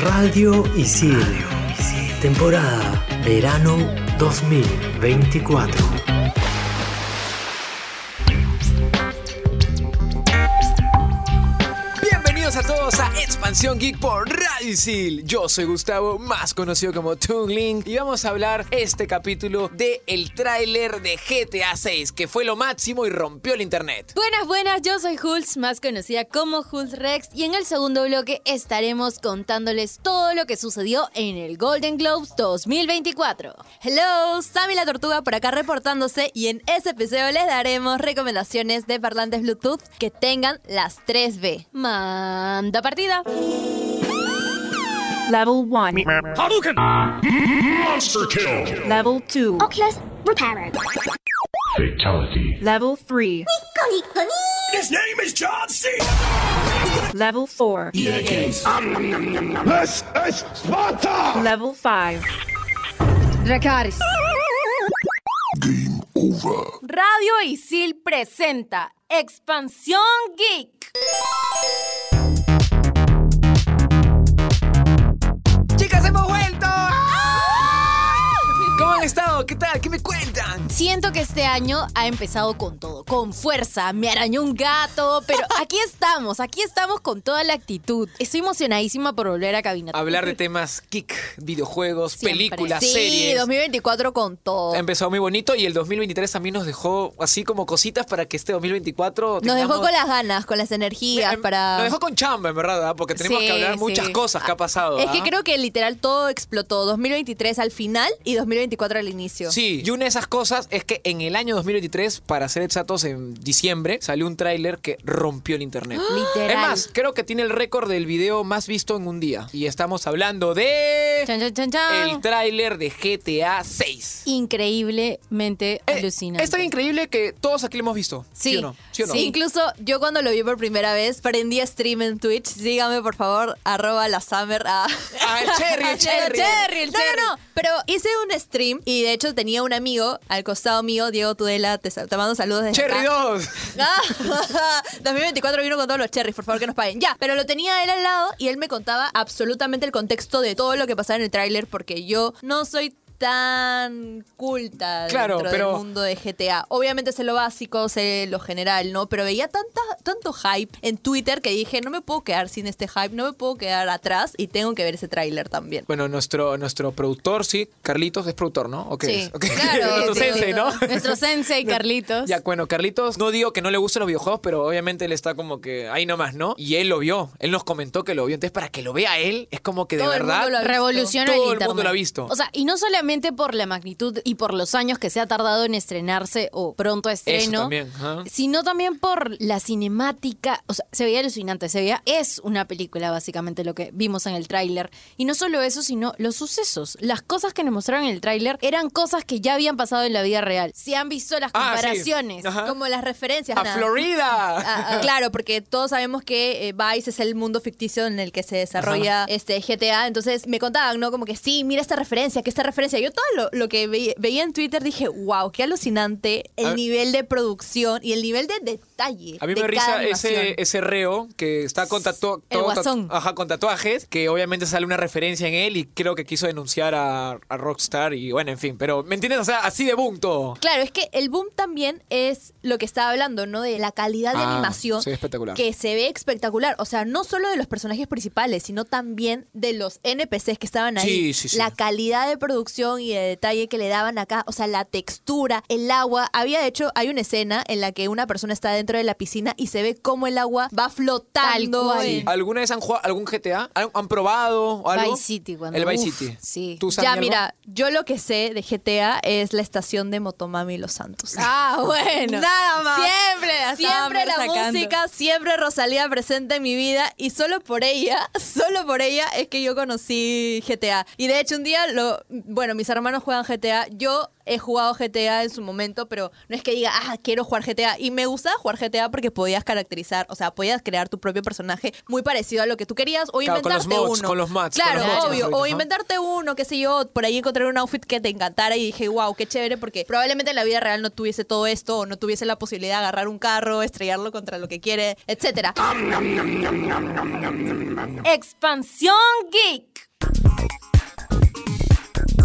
Radio Isil. Temporada Verano 2024. Expansión Geek por Radio Isil. Yo soy Gustavo, más conocido como Toon y vamos a hablar este capítulo de el tráiler de GTA 6, que fue lo máximo y rompió el internet. Buenas, buenas, yo soy Hulz, más conocida como Hulz Rex, y en el segundo bloque estaremos contándoles todo lo que sucedió en el Golden Globes 2024. Hello, Sammy la Tortuga por acá reportándose, y en ese episodio les daremos recomendaciones de parlantes Bluetooth que tengan las 3B. Manda partida. Level 1. Hadouken! Monster kill! Level 2. Oculus Reparo. Fatality. Level 3. His name is John C. Level 4. This is Sparta! Level 5. Dracaris. Game over. Radio Isil presenta Expansión Geek. Estado? ¿Qué tal? ¿Qué me cuentan? Siento que este año ha empezado con todo, con fuerza. Me arañó un gato, pero aquí estamos, aquí estamos con toda la actitud. Estoy emocionadísima por volver a cabina. Hablar de temas geek, videojuegos, Siempre. películas, sí, series. 2024 con todo. Ha empezado muy bonito y el 2023 también nos dejó así como cositas para que este 2024 Nos dejó con las ganas, con las energías Em, para... Nos dejó con chamba, en verdad, ¿verdad? porque tenemos Sí, que hablar sí. muchas cosas que ha pasado. Es que ¿ah? creo que literal todo explotó. 2023 al final y 2024 al inicio. Sí, y una de esas cosas es que en el año 2023, para ser exactos, en diciembre, salió un tráiler que rompió el internet. Literal. Es más, creo que tiene el récord del video más visto en un día. Y estamos hablando de... Chan, chan, chan, chan. El tráiler de GTA 6. Increíblemente Eh, alucinante. Es tan increíble que todos aquí lo hemos visto. ¿Sí, o no? ¿Sí o no? Sí, incluso yo cuando lo vi por primera vez, prendí stream en Twitch. Sígame, por favor, arroba la Summer. a- Ah, el Cherry, el El Cherry. Cherry, el No, Cherry. No, no, pero hice un stream y de hecho tenía un amigo al costado mío, Diego Tudela, te, te mando saludos desde Cherry acá. 2. Ah, 2024 vino con todos los cherries, por favor que nos paguen. Ya, pero lo tenía él al lado y él me contaba absolutamente el contexto de todo lo que pasaba en el tráiler porque yo no soy tan culta Claro, dentro pero- del mundo de GTA. Obviamente sé lo básico, sé lo general, ¿no? Pero veía tanta, tanto hype en Twitter que dije, no me puedo quedar sin este hype, no me puedo quedar atrás y tengo que ver ese tráiler también. Bueno, nuestro, nuestro productor, sí, Carlitos, es productor, ¿no? ¿O qué Sí, es? Claro. Nuestro sí. sensei, ¿no? Nuestro sensei, Carlitos. Ya, bueno, Carlitos, no digo que no le gusten los videojuegos, pero obviamente él está como que ahí nomás, ¿no? Y él lo vio, él nos comentó que lo vio. Entonces, para que lo vea él, es como que de Todo el verdad. mundo lo ha visto. revoluciona Todo el el internet. mundo lo ha visto. O sea, y no solamente por la magnitud y por los años que se ha tardado en estrenarse o pronto a estreno, también, sino también por la cinemática. O sea, se veía alucinante, se veía, es una película básicamente lo que vimos en el tráiler. Y no solo eso, sino los sucesos. Las cosas que nos mostraron en el tráiler eran cosas que ya habían pasado en la vida real. Si han visto las Ah, sí. comparaciones, como las referencias. ¡A nada. Florida! Ah, ah, claro, porque todos sabemos que eh, Vice es el mundo ficticio en el que se desarrolla este GTA. Entonces me contaban, ¿no? Como que sí, mira esta referencia, que esta referencia. Yo todo lo, lo que veía, veía en Twitter dije, wow, qué alucinante el A- nivel de producción y el nivel de detalle. A mí de me cada risa ese, reo que está con, tatu- El tatu- guasón. ajá, con tatuajes, que obviamente sale una referencia en él y creo que quiso denunciar a, a Rockstar y bueno, en fin. Pero, ¿me entiendes? O sea, así de boom todo. Claro, es que el boom también es lo que estaba hablando, ¿no? De la calidad de Ah, animación. sí, espectacular. Que se ve espectacular. O sea, no solo de los personajes principales, sino también de los NPCs que estaban ahí. Sí, sí, sí. La calidad de producción y de detalle que le daban acá. O sea, la textura, el agua. Había, de hecho, hay una escena en la que una persona está dentro de la piscina y se ve cómo el agua va flotando. Tal cual. en- ¿Alguna vez han jugado algún GTA? ¿Han, han probado algo? Vice City, cuando- El Vice uf, City. sí. ¿Tú, Ya, algo? mira, yo lo que sé de GTA es la estación de Motomami Los Santos. Ah, bueno. Nada más. Siempre la Siempre la sacando. música, siempre Rosalía presente en mi vida y solo por ella, solo por ella es que yo conocí GTA. Y de hecho un día lo, bueno, mis hermanos juegan GTA. Yo he jugado GTA en su momento, pero no es que diga, ah, quiero jugar GTA. Y me gustaba jugar GTA porque podías caracterizar, o sea, podías crear tu propio personaje muy parecido a lo que tú querías o Claro, con los inventarte mods, uno. con los mods, con Claro, los obvio. O inventarte uno, qué sé yo. Por ahí encontrar un outfit que te encantara y dije, wow, qué chévere, porque probablemente en la vida real no tuviese todo esto o no tuviese la posibilidad de agarrar un carro, estrellarlo contra lo que quiere, etcétera. Expansión Geek.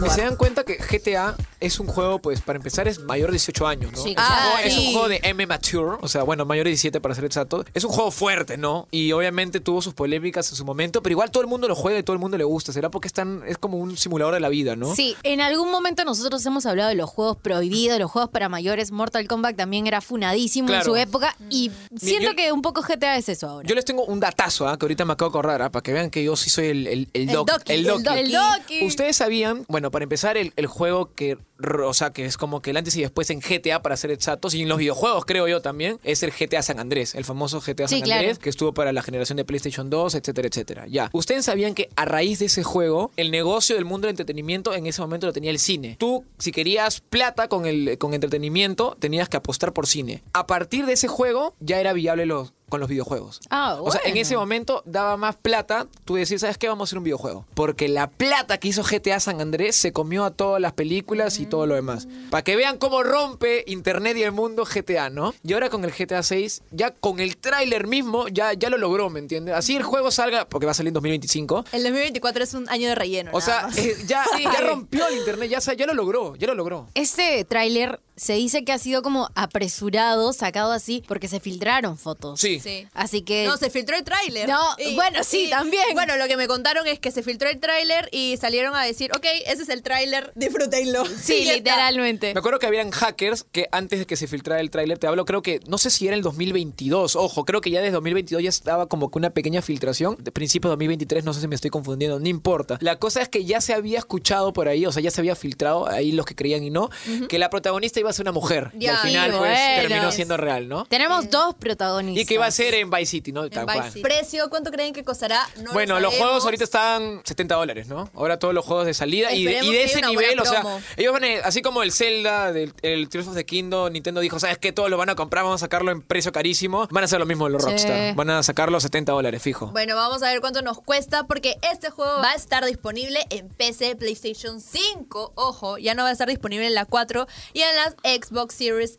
Y se dan cuenta que GTA es un juego, pues, para empezar, es mayor de 18 años, ¿no? Sí, es, un claro. juego, es un sí. juego de M Mature, o sea, bueno, mayor de 17 para ser exacto. Es un juego fuerte, ¿no? Y obviamente tuvo sus polémicas en su momento, pero igual todo el mundo lo juega y todo el mundo le gusta. ¿Será porque es, tan- es como un simulador de la vida, ¿no? Sí, en algún momento nosotros hemos hablado de los juegos prohibidos, los juegos para mayores. Mortal Kombat también era funadísimo en su época y siento yo- que un poco GTA es eso ahora. Yo les tengo un datazo, ¿ah? que ahorita me acabo de acordar, ¿ah? para que vean que yo sí soy el, el, el, doc- el el doki. doki. El doki. Ustedes sabían, bueno, para empezar, el, el juego que, o sea, que es como que el antes y después en GTA, para ser exactos, y en los videojuegos, creo yo también, es el GTA San Andrés, el famoso GTA Sí, San claro. Andrés, que estuvo para la generación de PlayStation 2, etcétera, etcétera. Ya. Ustedes sabían que a raíz de ese juego, el negocio del mundo del entretenimiento en ese momento lo tenía el cine. Tú, si querías plata con el con entretenimiento, tenías que apostar por cine. A partir de ese juego, ya era viable los con los videojuegos. Ah, O sea, en bueno. ese momento daba más plata, tú decís, ¿sabes qué? Vamos a hacer un videojuego. Porque la plata que hizo GTA San Andrés se comió a todas las películas y todo lo demás. Para que vean cómo rompe Internet y el mundo GTA, ¿no? Y ahora con el GTA 6, ya con el tráiler mismo, ya, ya lo logró, ¿me entiendes? Así el juego salga, porque va a salir en 2025. El 2024 es un año de relleno. O sea, eh, ya, ya rompió el Internet, ya, ya lo logró, ya lo logró. Este tráiler se dice que ha sido como apresurado, sacado así, porque se filtraron fotos. Sí. Sí. Así que... No, se filtró el tráiler. No, bueno, sí, también. Bueno, lo que me contaron es que se filtró el tráiler y salieron a decir, ok, ese es el tráiler, disfrútenlo. Sí, literalmente. Me acuerdo que habían hackers que antes de que se filtrara el tráiler, te hablo, creo que, no sé si era el 2022, ojo, creo que ya desde 2022 ya estaba como que una pequeña filtración, de principios de 2023, no sé si me estoy confundiendo, no importa. La cosa es que ya se había escuchado por ahí, o sea, ya se había filtrado ahí los que creían y no, que la protagonista iba a ser una mujer. y al final, pues, bueno. terminó siendo real, ¿no? Tenemos dos protagonistas. Y que iba a ser en Vice City, ¿no? Tal cual. ¿Precio cuánto creen que costará? No lo Bueno, los sabemos. juegos ahorita están 70 dólares, ¿no? Ahora todos los juegos de salida y de, Esperemos y de que ese haya una buena nivel, o sea, promo. ellos van a, así como el Zelda, del, el Tears of the Kingdom, Nintendo dijo, ¿sabes qué? Todos lo van a comprar, vamos a sacarlo en precio carísimo. Van a hacer lo mismo los Sí. Rockstar. Van a sacarlo a 70 dólares, fijo. Bueno, vamos a ver cuánto nos cuesta porque este juego va a estar disponible en PC, PlayStation 5, ojo, ya no va a estar disponible en la 4 y en las Xbox Series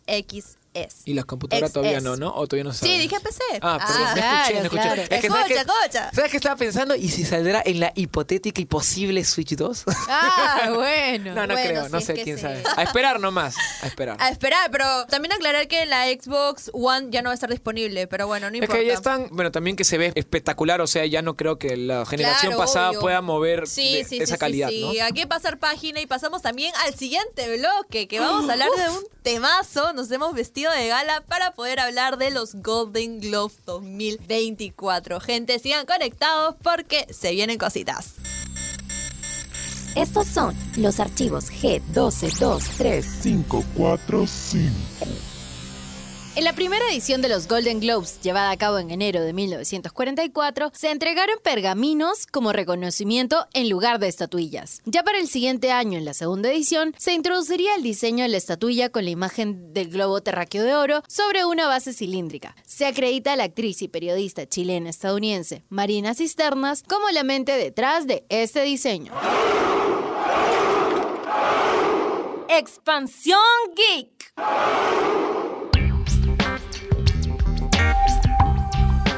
XS. Y las computadoras XS. todavía no, ¿no? O todavía no se Sí, dije PC. Ah, perdón, Ah, me escuché, claro, escuché. claro. Es que, ¿sabes escucha. ¿Sabes qué estaba pensando? ¿Y si saldrá en la hipotética y posible Switch 2? Ah, bueno. no, no Bueno, creo, si no es sé, que quién sí. sabe. A esperar nomás, a esperar. A esperar, pero también aclarar que la Xbox One ya no va a estar disponible, pero bueno, no Es importa. que ya están, bueno, también que se ve espectacular, o sea, ya no creo que la generación Claro, pasada obvio. pueda mover Sí, de- sí, esa sí, calidad, sí, ¿no? sí. Aquí pasar página y pasamos también al siguiente bloque, que vamos a hablar de un temazo. Nos hemos vestido de gala para poder hablar de los Golden Globes 2024. Gente, sigan conectados porque se vienen cositas. Estos son los archivos G12235. 5, 4, 5. En la primera edición de los Golden Globes, llevada a cabo en enero de 1944, se entregaron pergaminos como reconocimiento en lugar de estatuillas. Ya para el siguiente año, en la segunda edición, se introduciría el diseño de la estatuilla con la imagen del globo terráqueo de oro sobre una base cilíndrica. Se acredita a la actriz y periodista chilena-estadounidense Marina Cisternas como la mente detrás de este diseño. Expansión Geek.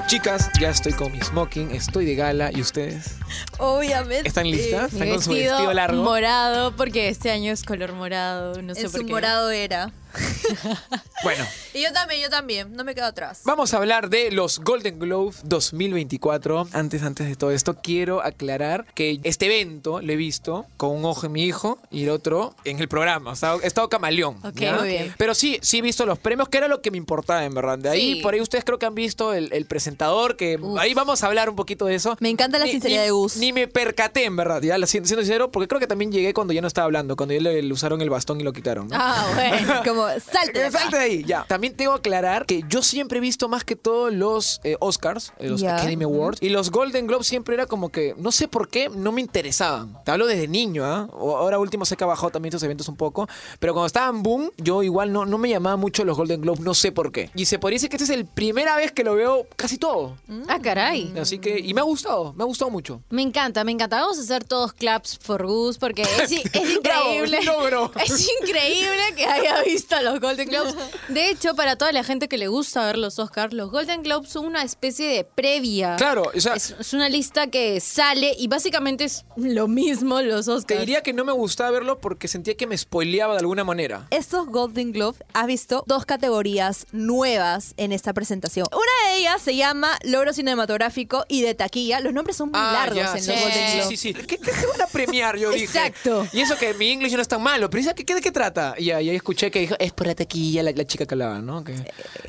Chicas, ya estoy con mi smoking, estoy de gala, ¿y ustedes? Obviamente. ¿Están listas? Mi ¿Están con su vestido largo? morado, porque este año es color morado, no sé En por su qué. morado era. Bueno, Y yo también, yo también. No me quedo atrás. vamos a hablar de los Golden Globes 2024. Antes, antes de todo esto, quiero aclarar que este evento lo he visto con un ojo en mi hijo y el otro en el programa. O sea, he estado camaleón. Ok, ¿ya? muy bien. Pero sí, sí he visto los premios, que era lo que me importaba, en verdad. De ahí, Sí. por ahí ustedes creo que han visto el, el presentador, que ahí vamos a hablar un poquito de eso. Me encanta la Ni- sinceridad ni- de Gus. Ni me percaté, en verdad, ya, siendo siendo sincero, porque creo que también llegué cuando ya no estaba hablando, cuando ya le, le usaron el bastón y lo quitaron. ¿no? Ah, bueno. Como salte. de. Salte de ahí, ya. También tengo que aclarar que yo siempre he visto más que todo los eh, Oscars, eh, los Ya. Academy Awards, y los Golden Globes siempre era como que, no sé por qué, no me interesaban. Te hablo desde niño, ¿ah? O- Ahora último sé que ha bajado también estos eventos un poco, pero cuando estaban boom, yo igual no, no me llamaba mucho los Golden Globes, no sé por qué. Y se podría decir que esta es la primera vez que lo veo casi todo. Ah, caray. Así que, y me ha gustado, me ha gustado mucho. Me encanta, me encanta. Vamos a hacer todos claps for Goose porque es, es Bravo, increíble. logro. Es increíble que haya visto los Golden Globes. De hecho, para toda la gente que le gusta ver los Oscars, los Golden Globes son una especie de previa. Claro, o sea, Es, es una lista que sale y básicamente es lo mismo los Oscars. te diría que no me gustaba verlo porque sentía que me spoileaba de alguna manera. Estos Golden Globe has visto dos categorías nuevas en esta presentación. Una de ellas se llama Logro Cinematográfico y de Taquilla. Los nombres son muy largos Ah, ya, en sí, los sí, Golden sí, Globe. sí, sí. ¿Qué, qué te van a premiar? Yo dije. Exacto. Y eso que mi inglés no es tan malo, pero ¿qué, qué- de qué trata? Y ahí ahí escuché que dijo, es por la taquilla, la, la chica que hablaba, ¿no? Que,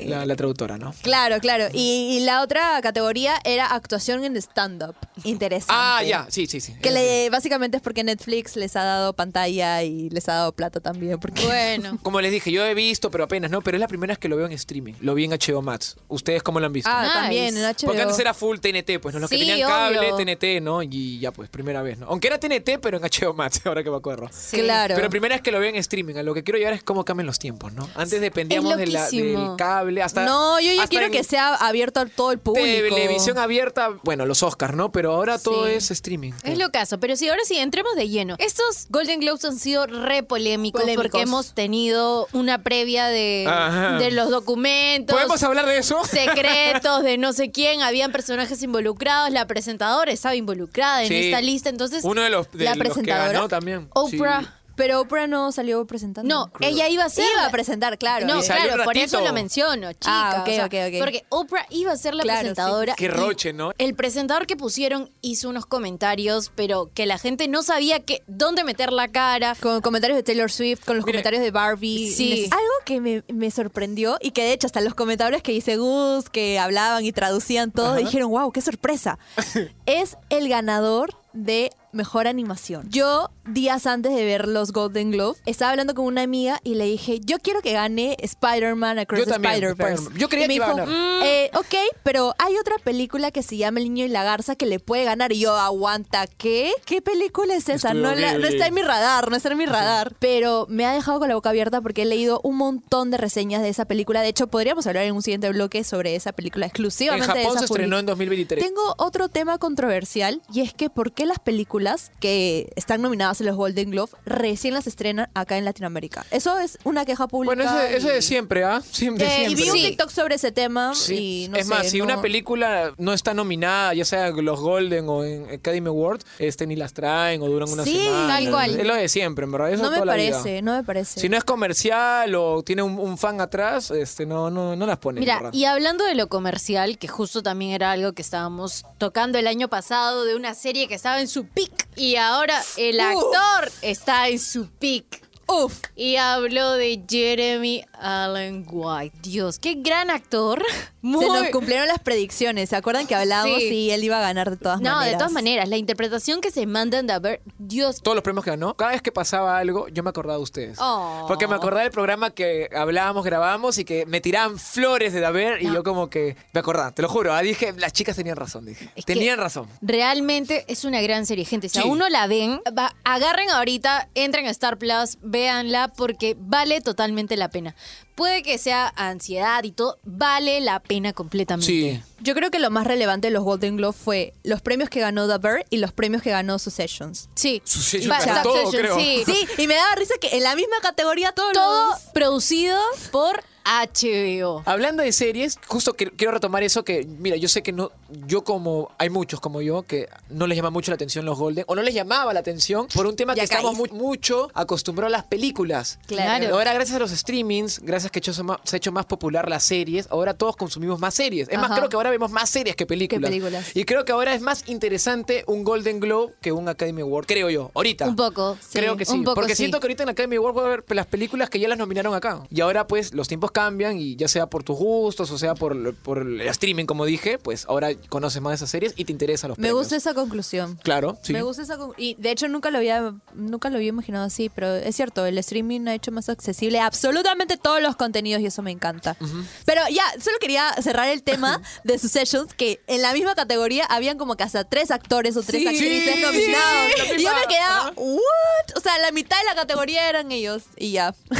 la, la traductora, ¿no? Claro, claro. Y, y la otra categoría era actuación en stand-up. Interesante. Ah, ya, sí, sí, sí. Que le, básicamente es porque Netflix les ha dado pantalla y les ha dado plata también. Porque Bueno. Como les dije, yo he visto, pero apenas, ¿no? Pero es la primera vez que lo veo en streaming. Lo vi en HBO Max. ¿Ustedes cómo lo han visto? Ah, Nice. también en HBO. Porque antes era full TNT, pues, ¿no? Los que Sí, tenían cable, obvio. TNT, ¿no? Y ya, pues, primera vez, ¿no? Aunque era TNT, pero en HBO Max, ahora que me acuerdo. Claro. Pero primera vez que lo veo en streaming. A lo que quiero llegar es cómo cambian los tiempos, ¿no? Antes dependíamos de la- loquísimo. del cable, hasta. no, yo ya hasta quiero que sea abierto a todo el público. Televisión abierta, bueno, los Oscars, ¿no? Pero ahora todo Sí. es streaming. Es lo caso, pero sí, ahora sí, entremos de lleno. Estos Golden Globes han sido re polémicos, Polémicos. porque hemos tenido una previa de, Ajá. de los documentos. ¿Podemos hablar de eso? secretos de no sé quién, habían personajes involucrados, la presentadora estaba involucrada en Sí. esta lista, entonces Uno de los, de la los que presentadora, ganó también. Oprah, Sí. Pero Oprah no salió presentando. no, ella iba a ser Iba a presentar, claro. No, claro, por eso lo menciono, chica. Ah, ok, o sea, ok, ok. Porque Oprah iba a ser la Claro, sí. presentadora. Qué roche, ¿no? El presentador que pusieron hizo unos comentarios, pero que la gente no sabía que, dónde meter la cara. Con comentarios de Taylor Swift, con los Mire, comentarios de Barbie. Sí. Algo que me, me sorprendió y que de hecho hasta los comentarios que hice Gus, que hablaban y traducían todo, dijeron, wow, qué sorpresa. es el ganador de mejor animación. Yo, días antes de ver los Golden Globe, estaba hablando con una amiga y le dije, yo quiero que gane Spider-Man Across Yo the Spider-Verse. Spider-Man. Yo creía Y me que iba a dijo, ganar. "Eh, ok, pero hay otra película que se llama El niño y la garza que le puede ganar. Y yo, aguanta, ¿qué? ¿Qué película es esa? No, la- no Ghibli. está en mi radar, no está en mi radar. Pero me ha dejado con la boca abierta porque he leído un montón de reseñas de esa película. De hecho, podríamos hablar en un siguiente bloque sobre esa película En exclusivamente de Japón esa se estrenó en 2023. tengo otro tema controversial y es que ¿por qué las películas que están nominadas en los Golden Globe recién las estrenan acá en Latinoamérica? Eso es una queja pública. Bueno, eso, eso y- de siempre, ¿ah? Siempre, Eh, y siempre. vi un Sí. TikTok sobre ese tema Sí. y no es sé, más, si no- una película no está nominada, ya sea en los Golden o en Academy Awards, este, ni las traen o duran una Sí, semana. tal cual. Es lo de siempre, en verdad. Eso no me toda la vida. parece, no me parece. Si no es comercial o tiene un, un fan atrás, este, no, no, no las ponen. en Mira, verdad. y hablando de lo comercial, que justo también era algo que estábamos tocando el año pasado de una serie que estaba en su peak y ahora el actor está en su peak. Uf, Y hablo de Jeremy Allen White. Dios, qué gran actor. Muy... se nos cumplieron las predicciones. ¿Se acuerdan que hablábamos Sí. y él iba a ganar de todas No, maneras? de todas maneras, la interpretación que se mandan de haber. Dios, todos los premios que ganó, cada vez que pasaba algo, yo me acordaba de ustedes. Oh. Porque me acordaba del programa que hablábamos, grabábamos y que me tiraban flores de Daver y yo como que me acordaba, te lo juro, ah, dije, las chicas tenían razón, dije. Es tenían razón. Realmente es una gran serie, gente. Si Sí. aún no la ven, va- agarren ahorita, entren a Star Plus, véanla porque vale totalmente la pena. Puede que sea ansiedad y todo, vale la pena completamente. Sí. Yo creo que lo más relevante de los Golden Globe fue los premios que ganó The Bear y los premios que ganó Successions. Sí. Succession Va- ganó todo, Succession, creo. sí. Sí, y me daba risa que en la misma categoría todos Todo los- producido por HBO. Hablando de series, justo que- quiero retomar eso que, mira, yo sé que no, yo como, hay muchos como yo que no les llama mucho la atención los Golden, o no les llamaba la atención por un tema que estamos mu- mucho acostumbrados a las películas. Claro. Ahora, gracias a los streamings, gracias que hecho- se ha hecho más popular las series, ahora todos consumimos más series. Es más, creo que ahora vemos más series que películas. películas. Y creo que ahora es más interesante un Golden Globe que un Academy Award, creo yo, ahorita. Un poco, sí, Creo que sí. un poco porque sí. siento que ahorita en Academy Award voy a ver las películas que ya las nominaron acá. Y ahora pues los tiempos cambian y ya sea por tus gustos o sea por, por el streaming, como dije, pues ahora conoces más de esas series y te interesan los Me premios. gusta esa conclusión. Claro, sí. Me gusta esa con- y de hecho nunca lo había nunca lo había imaginado así, pero es cierto, el streaming ha hecho más accesible absolutamente todos los contenidos y eso me encanta. Pero ya, solo quería cerrar el tema de Successions que en la misma categoría habían como que hasta tres actores o tres Sí, actrices sí, nominados. la y yo misma- me quedaba. ¿what? O sea, la mitad de la categoría eran ellos y ya. me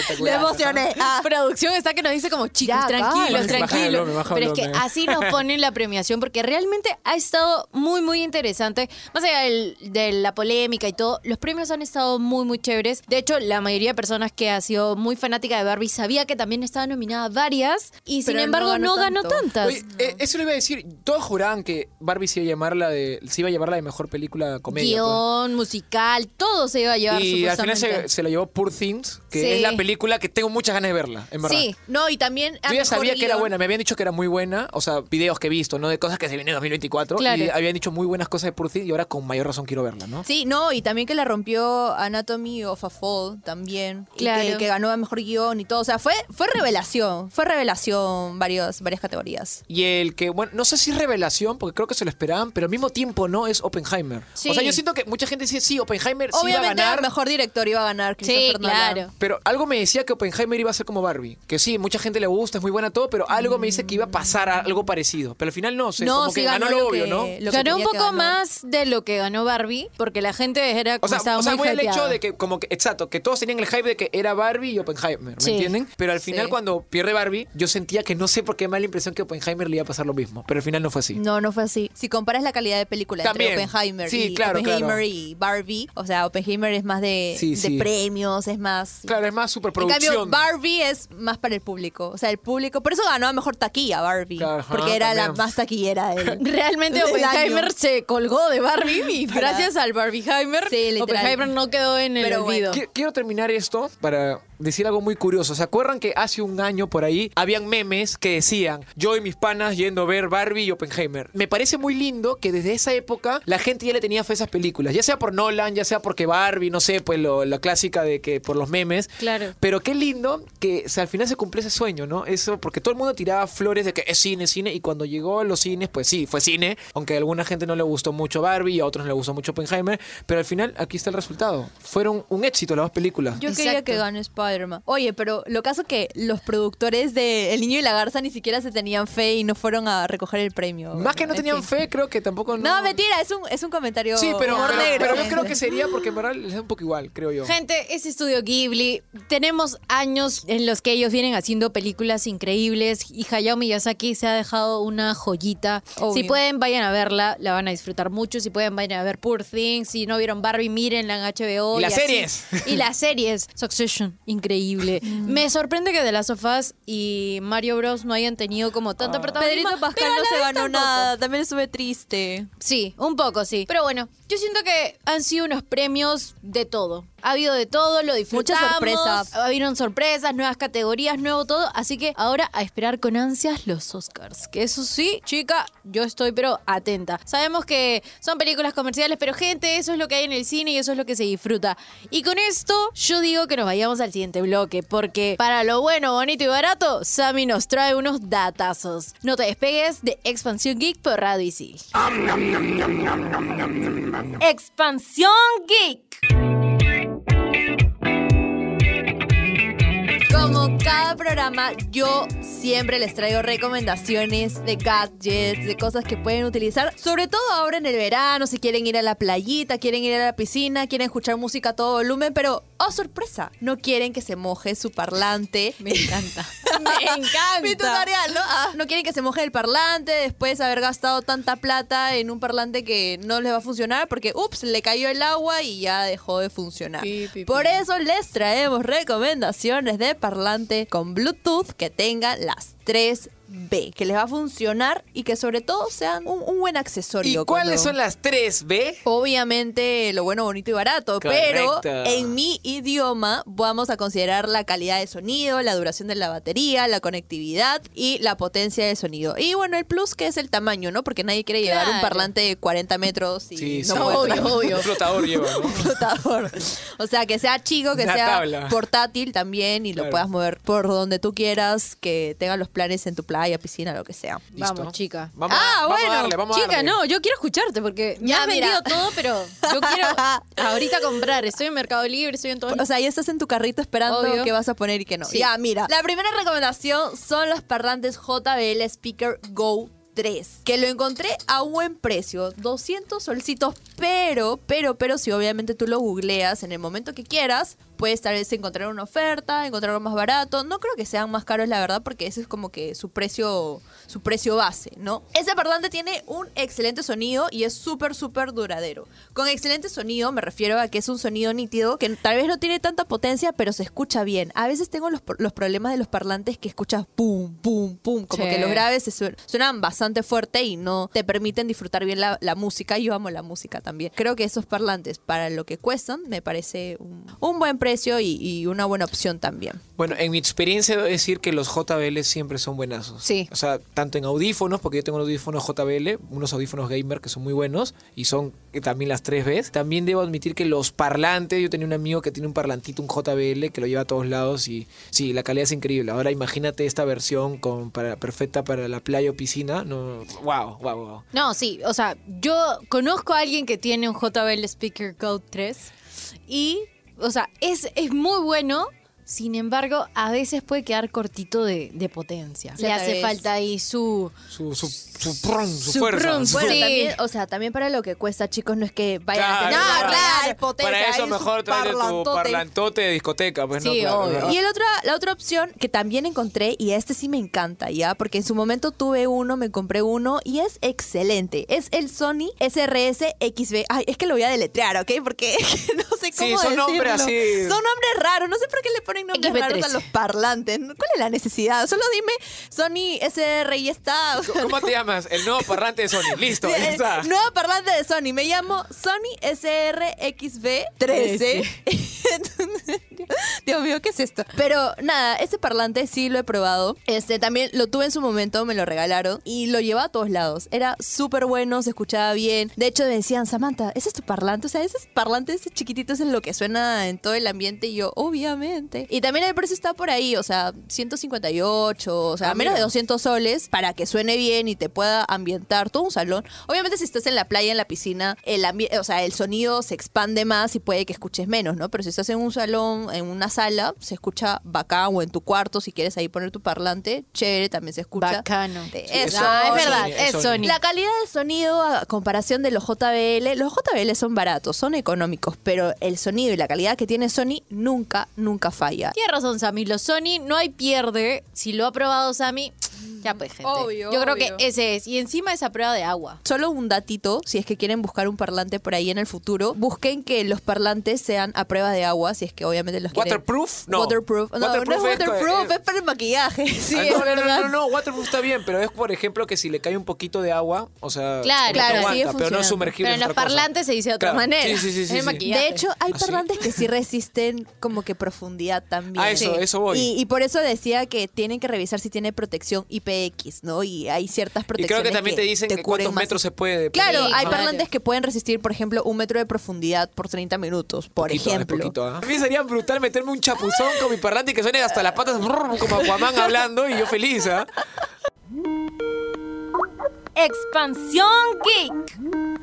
Espectacular, emocioné. Ah. Producción está que nos dice como chicos, Ya, tranquilos, calma. Baja el tranquilos. volumen, baja el Pero es que así nos ponen la premiación porque realmente ha estado muy, muy interesante. Más allá del- de la polémica y todo, los premios han estado muy, muy chéveres. De hecho, la mayoría de personas que ha sido muy fanática de Barbie sabía que también estaba nominada varias y sin no embargo ganó no ganó, tantas. Oye, eh, eso le iba a decir. Todos juraban que Barbie se iba a llamar la de, se iba a llevar la de mejor película comedia. pues. Guión, musical, todo se iba a llevar Y al final se, se la llevó Poor Things, que Sí. es la película que tengo muchas ganas de verla, en verdad. Sí, No, y también Yo ya sabía que era buena, me habían dicho que era muy buena, o sea, videos que he visto, ¿no? De cosas que se vienen en 2024. Claro. Y habían dicho muy buenas cosas de Things y ahora con mayor razón quiero verla, ¿no? Sí, no, y también que la rompió Anatomy of a Fall también. Y Claro. que, que ganó a mejor guion y todo. O sea, fue, fue revelación. Fue revelación varios, varias categorías. Y el que, bueno, no sé si es revelación, porque creo que se lo esperaban, pero al mismo tiempo no, es Oppenheimer. Sí. O sea, yo siento que mucha gente dice, sí, Oppenheimer sí iba a Obviamente ganar. el mejor director iba a ganar Christopher Sí, Nolan. claro. Pero algo me decía que Oppenheimer iba a ser como Barbie. Que sí, mucha gente le gusta, es muy buena todo, pero algo me dice que iba a pasar algo parecido. Pero al final no, sé, No, como sí que ganó ganó, lo lo obvio, que- ¿no? lo que Ganó un tenía que poco ganar. más de lo que ganó Barbie, porque la gente era O como sea, estaba o sea, muy al hecho de que, como que, exacto, que todos tenían el hype de que era Barbie y Oppenheimer, ¿me Sí. entienden? Pero al final, Sí. cuando pierde Barbie, yo sentía que no sé por qué me da la impresión que Oppenheimer le iba a pasar lo mismo. Pero al final no fue así. No, no fue así. Si comparas la calidad de película También. entre Oppenheimer Sí, y claro, Oppenheimer claro. y Barbie, o sea, Oppenheimer es más de, Sí, de sí. premios, es más Claro, es más En superproducción. cambio, Barbie es más para el público. O sea, el público. Por eso ganó a mejor taquilla Barbie. Claro, ajá, porque era la. Más taquillera del. Realmente Oppenheimer se colgó de Barbie y Para- gracias al Barbieheimer, Sí. Oppenheimer no quedó en el Pero olvido. Qui- Quiero terminar esto para decir algo muy curioso. ¿Se acuerdan que hace un año por ahí habían memes que decían yo y mis panas yendo a ver Barbie y Oppenheimer? Me parece muy lindo que desde esa época la gente ya le tenía fe a esas películas, ya sea por Nolan, ya sea porque Barbie, no sé, pues lo- la clásica de que por los memes. Claro. Pero qué lindo que o sea, al final se cumple ese sueño, ¿no? Eso, porque todo el mundo tiraba flores de que es cine, cine, y cuando llegó a los cines, pues sí, fue cine, aunque a alguna gente no le gustó mucho Barbie y a otros no le gustó mucho Oppenheimer, pero al final aquí está el resultado. Fueron un éxito las dos películas. Yo quería Exacto. que gane Spider-Man. Oye, pero lo caso que los productores de El Niño y la Garza ni siquiera se tenían fe y no fueron a recoger el premio. Más que no En tenían fin. fe, creo que tampoco no. No, mentira, es un, es un comentario. Sí, pero, humor pero, negro. pero yo creo que sería porque en verdad les da un poco igual, creo yo. Gente, es Estudio Ghibli. Tenemos años en los que ellos vienen haciendo películas increíbles y Hayao Miyazaki se ha dejado una joyita. Obvio. Si pueden, vayan a verla, la van a disfrutar mucho. Si pueden, vayan a ver Poor Things. Si no vieron Barbie, mírenla en HBO. Y las así. series. Y las series. Succession, increíble. Mm. Me sorprende que The Last of Us y Mario Bros. no hayan tenido como tanto protagonismo. Pedrito Pascal no la se ganó tampoco. nada. También estuve triste. Sí, un poco, sí. Pero bueno, yo siento que han sido unos premios de todo. Ha habido de todo, lo disfrutamos. sorpresas. Habieron sorpresas, nuevas categorías, nuevo todo. Así que ahora a esperar con ansias los Oscars. Que eso sí, chica, yo estoy pero atenta. Sabemos que son películas comerciales, pero gente, eso es lo que hay en el cine y eso es lo que se disfruta. Y con esto, yo digo que nos vayamos al siguiente bloque. Porque para lo bueno, bonito y barato, Sammy nos trae unos datazos. No te despegues de Expansión Geek por Radio Isil. Expansión Geek. Cada programa, yo siempre les traigo recomendaciones de gadgets, de cosas que pueden utilizar, sobre todo ahora en el verano, si quieren ir a la playita, quieren ir a la piscina, quieren escuchar música a todo volumen, pero, oh sorpresa, no quieren que se moje su parlante. Me encanta. Me encanta. Mi tutorial, ¿no? Ah, no quieren que se moje el parlante después de haber gastado tanta plata en un parlante que no les va a funcionar porque, ups, le cayó el agua y ya dejó de funcionar. Por eso les traemos recomendaciones de parlante con Bluetooth que tenga las 3B, que les va a funcionar y que sobre todo sean un, un buen ¿Y accesorio. cuáles cuando- son las tres B? Obviamente lo bueno, bonito y barato, Correcto. pero en mi idioma vamos a considerar la calidad de sonido, la duración de la batería, la conectividad y la potencia del sonido. Y bueno, el plus que es el tamaño, ¿no? Porque nadie quiere llevar un parlante de 40 metros y Sí, no sí. puede Obvio, obvio. Un flotador lleva, ¿no? un flotador. O sea, que sea chico, que Una sea tabla. portátil también y lo puedas mover por donde tú quieras, que tenga los planes en tu playa playa, piscina, lo que sea. Listo. Vamos, chica. Vamos, Ah, a, vamos bueno, a darle, vamos a Chica, darle. no, yo quiero escucharte porque me Ya, has mira. vendido todo, pero yo quiero ahorita comprar. Estoy en Mercado Libre, estoy en todo. O sea, ya estás en tu carrito esperando Obvio. qué vas a poner y qué no. Sí. Ya, mira. La primera recomendación son los parlantes JBL Speaker Go 3, que lo encontré a buen precio, 200 solcitos, pero, pero, pero si obviamente tú lo googleas en el momento que quieras, puedes tal vez encontrar una oferta, encontrar algo más barato. No creo que sean más caros, la verdad, porque ese es como que su precio, su precio base, ¿no? Ese parlante tiene un excelente sonido y es súper, súper duradero. Con excelente sonido me refiero a que es un sonido nítido, que tal vez no tiene tanta potencia, pero se escucha bien. A veces tengo los, los problemas de los parlantes que escuchas pum, pum, pum, como que los graves se suenan bastante fuerte y no te permiten disfrutar bien la, la música. Yo amo la música también. Creo que esos parlantes, para lo que cuestan, me parece un, un buen precio y, y una buena opción también. Bueno, en mi experiencia debo decir que los JBL siempre son buenazos. Sí. O sea, tanto en audífonos, porque yo tengo audífonos JBL, unos audífonos gamer que son muy buenos y son eh, también las tres Bs. También debo admitir que los parlantes, yo tenía un amigo que tiene un parlantito, un JBL, que lo lleva a todos lados y sí, la calidad es increíble. Ahora imagínate esta versión con para, perfecta para la playa o piscina. No, wow, wow, wow. No, sí, o sea, yo conozco a alguien que tiene un JBL Speaker Code 3 y, o sea, es, es muy bueno. Sin embargo, a veces puede quedar cortito de, de potencia. Sí, Le hace vez. falta ahí su... Su, su, su, prun, su, Su fuerza. Bueno, Sí. también, o sea, también para lo que cuesta, chicos, no es que vayan a Claro, tener claro. una real potencia. Para eso mejor tráete tu parlantote. de discoteca, pues no, Sí, claro, obvio. ¿verdad? Y el otra, la otra opción que también encontré, y este sí me encanta, ¿ya? Porque en su momento tuve uno, me compré uno, y es excelente. Es el Sony SRS XB. Ay, es que lo voy a deletrear, ¿ok? Porque no sé Sí, cómo son nombres decirlo. así. Son nombres raros, no sé por qué le ponen nombres XB3. raros a los parlantes. ¿Cuál es la necesidad? Solo dime Sony SR y ya está. ¿Cómo te llamas? El nuevo parlante de Sony. Listo, ahí está. Nuevo parlante de Sony. Me llamo Sony SR-XB13. Dios mío, ¿qué es esto? Pero nada, este parlante sí lo he probado. Este también lo tuve en su momento, me lo regalaron y lo llevaba a todos lados. Era súper bueno, se escuchaba bien. De hecho, me decían, Samantha, ¿ese es tu parlante? O sea, ese parlante, ese chiquitito, es lo que suena en todo el ambiente. Y yo, obviamente. Y también el precio está por ahí, o sea, 158, o sea, Ah, menos mira. de 200 soles para que suene bien y te pueda ambientar todo un salón. Obviamente si estás en la playa, en la piscina, el o sea, el sonido se expande más y puede que escuches menos, ¿no? Pero si estás en un salón, en una sala, se escucha bacán o en tu cuarto, si quieres ahí poner tu parlante, chévere, también se escucha. Bacano. Eso. Ah, es verdad, es es Sony. Sony. La calidad de sonido a comparación de los JBL, los JBL son baratos, son económicos, pero el sonido y la calidad que tiene Sony nunca, nunca falla. Tienes razón, Sammy. Los Sony no hay pierde. Si lo ha probado Sammy, ya pues, gente. Obvio, Yo creo obvio. que ese es. Y encima esa prueba de agua. Solo un datito, si es que quieren buscar un parlante por ahí en el futuro, busquen que los parlantes sean a prueba de agua, si es que obviamente los quieren. ¿Waterproof? No. Waterproof. No, Waterproof no es es waterproof, eh, es para el maquillaje. Sí, Ah, es no, no, verdad. no, no, no, waterproof está bien, pero es por ejemplo que si le cae un poquito de agua, o sea, Claro, claro, aguanta, sigue pero no es sumergible. Pero en es los cosa. parlantes se dice de otra Claro, manera. Sí, sí, sí, Es sí, el sí. maquillaje. De hecho, hay ¿Ah, sí? parlantes que sí resisten como que profundidad también. Ah, eso, Sí. eso voy. Y, y por eso decía que tienen que revisar si tiene protección IPX, ¿no? Y hay ciertas Y protecciones creo que también te dicen cuántos más. metros se puede. Claro, Sí, hay claro. parlantes que pueden resistir, por ejemplo, un metro de profundidad por 30 minutos, por Poquito, ejemplo. poquito, ¿ah? A mí sería brutal meterme un chapuzón con mi parlante y que suene hasta las patas como Aquaman hablando y yo feliz, ¿ah? Expansión Geek.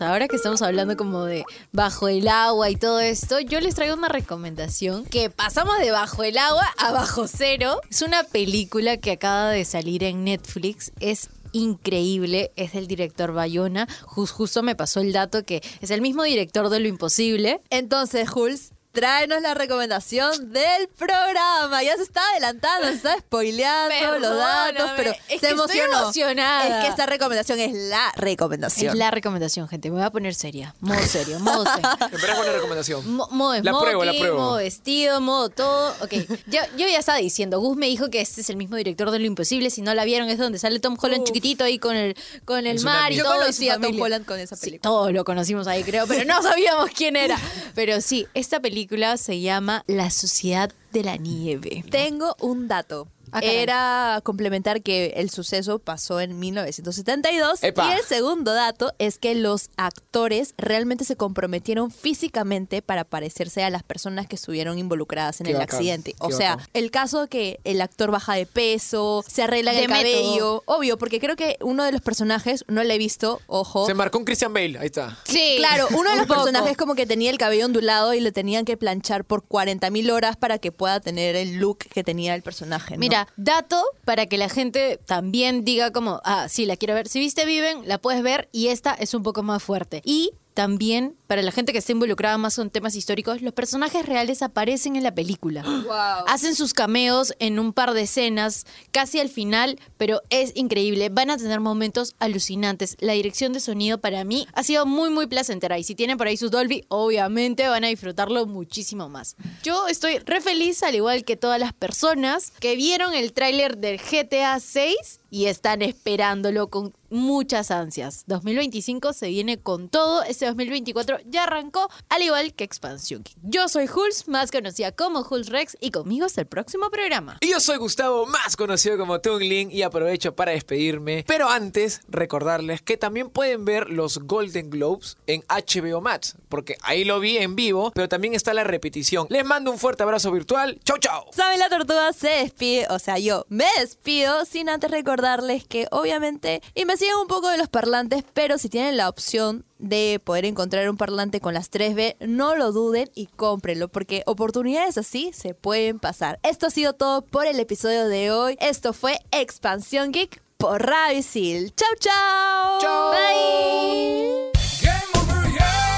Ahora que estamos hablando como de bajo el agua y todo esto, yo les traigo una recomendación que pasamos de bajo el agua a bajo cero. Es una película que acaba de salir en Netflix. Es increíble, es del director Bayona. Jus- justo me pasó el dato que es el mismo director de Lo Imposible. Entonces, Jules, tráenos la recomendación del programa. Ya se está adelantando, se está spoileando los datos, Perdóname, pero es se que estoy emocionó. emocionada. Es que esta recomendación es la recomendación. Es la recomendación, gente. Me voy a poner seria. Modo serio, modo serio. Me parece buena recomendación. Mo- modo La pruebo, la smoking, pruebo. modo vestido, modo todo. Ok, yo, yo ya estaba diciendo, Gus me dijo que este es el mismo director de Lo Imposible. Si no la vieron, es donde sale Tom Holland chiquitito ahí con el, con el El mar y. Yo todo. y conocí a Tom. Holland con esa Sí, película. todos lo conocimos ahí, creo, pero no sabíamos quién era. Pero sí, esta película se llama La Sociedad de la Nieve. Tengo un dato. Ah, era complementar que el suceso pasó en 1972 Epa. y el segundo dato es que los actores realmente se comprometieron físicamente para parecerse a las personas que estuvieron involucradas en Qué el bacán, accidente. O qué sea, bacán. el caso que el actor baja de peso, se arregla De el método. cabello, obvio, porque creo que uno de los personajes, no lo he visto, ojo, Se marcó un Christian Bale, ahí está. Sí. Claro, uno de los personajes como que tenía el cabello ondulado y le tenían que planchar por 40 mil horas para que pueda tener el look que tenía el personaje. ¿no? Mira, dato para que la gente también diga como, ah, sí, la quiero ver. Si viste Viven, la puedes ver y esta es un poco más fuerte. Y también, para la gente que está involucrada más con temas históricos, los personajes reales aparecen en la película. Hacen sus cameos en un par de escenas, casi al final, pero es increíble. Van a tener momentos alucinantes. La dirección de sonido para mí ha sido muy, muy placentera. Y si tienen por ahí sus Dolby, obviamente van a disfrutarlo muchísimo más. Yo estoy re feliz, al igual que todas las personas que vieron el tráiler del GTA 6 y están esperándolo con muchas ansias. 2025 se viene con todo. Este 2024 ya arrancó, al igual que Expansión. Yo soy Hulz, más conocida como Hulz Rex, y conmigo hasta el próximo programa. Y yo soy Gustavo, más conocido como Tungling, y aprovecho para despedirme. Pero antes, recordarles que también pueden ver los Golden Globes en HBO Max, porque ahí lo vi en vivo, pero también está la repetición. Les mando un fuerte abrazo virtual. Chau, chau. Sabe la tortuga se despide, o sea, yo me despido sin antes recordarles que obviamente investiguen un poco de los parlantes, pero si tienen la opción de poder encontrar un parlante con las 3B, no lo duden y cómprenlo, porque oportunidades así se pueden pasar. Esto ha sido todo por el episodio de hoy. Esto fue Expansión Geek por Ravisil. Chau, chau. Chau. Bye. Game over, yeah.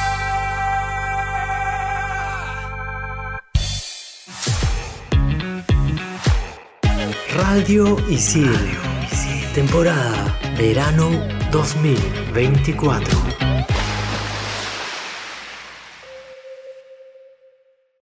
Radio Isil. Temporada Verano 2024.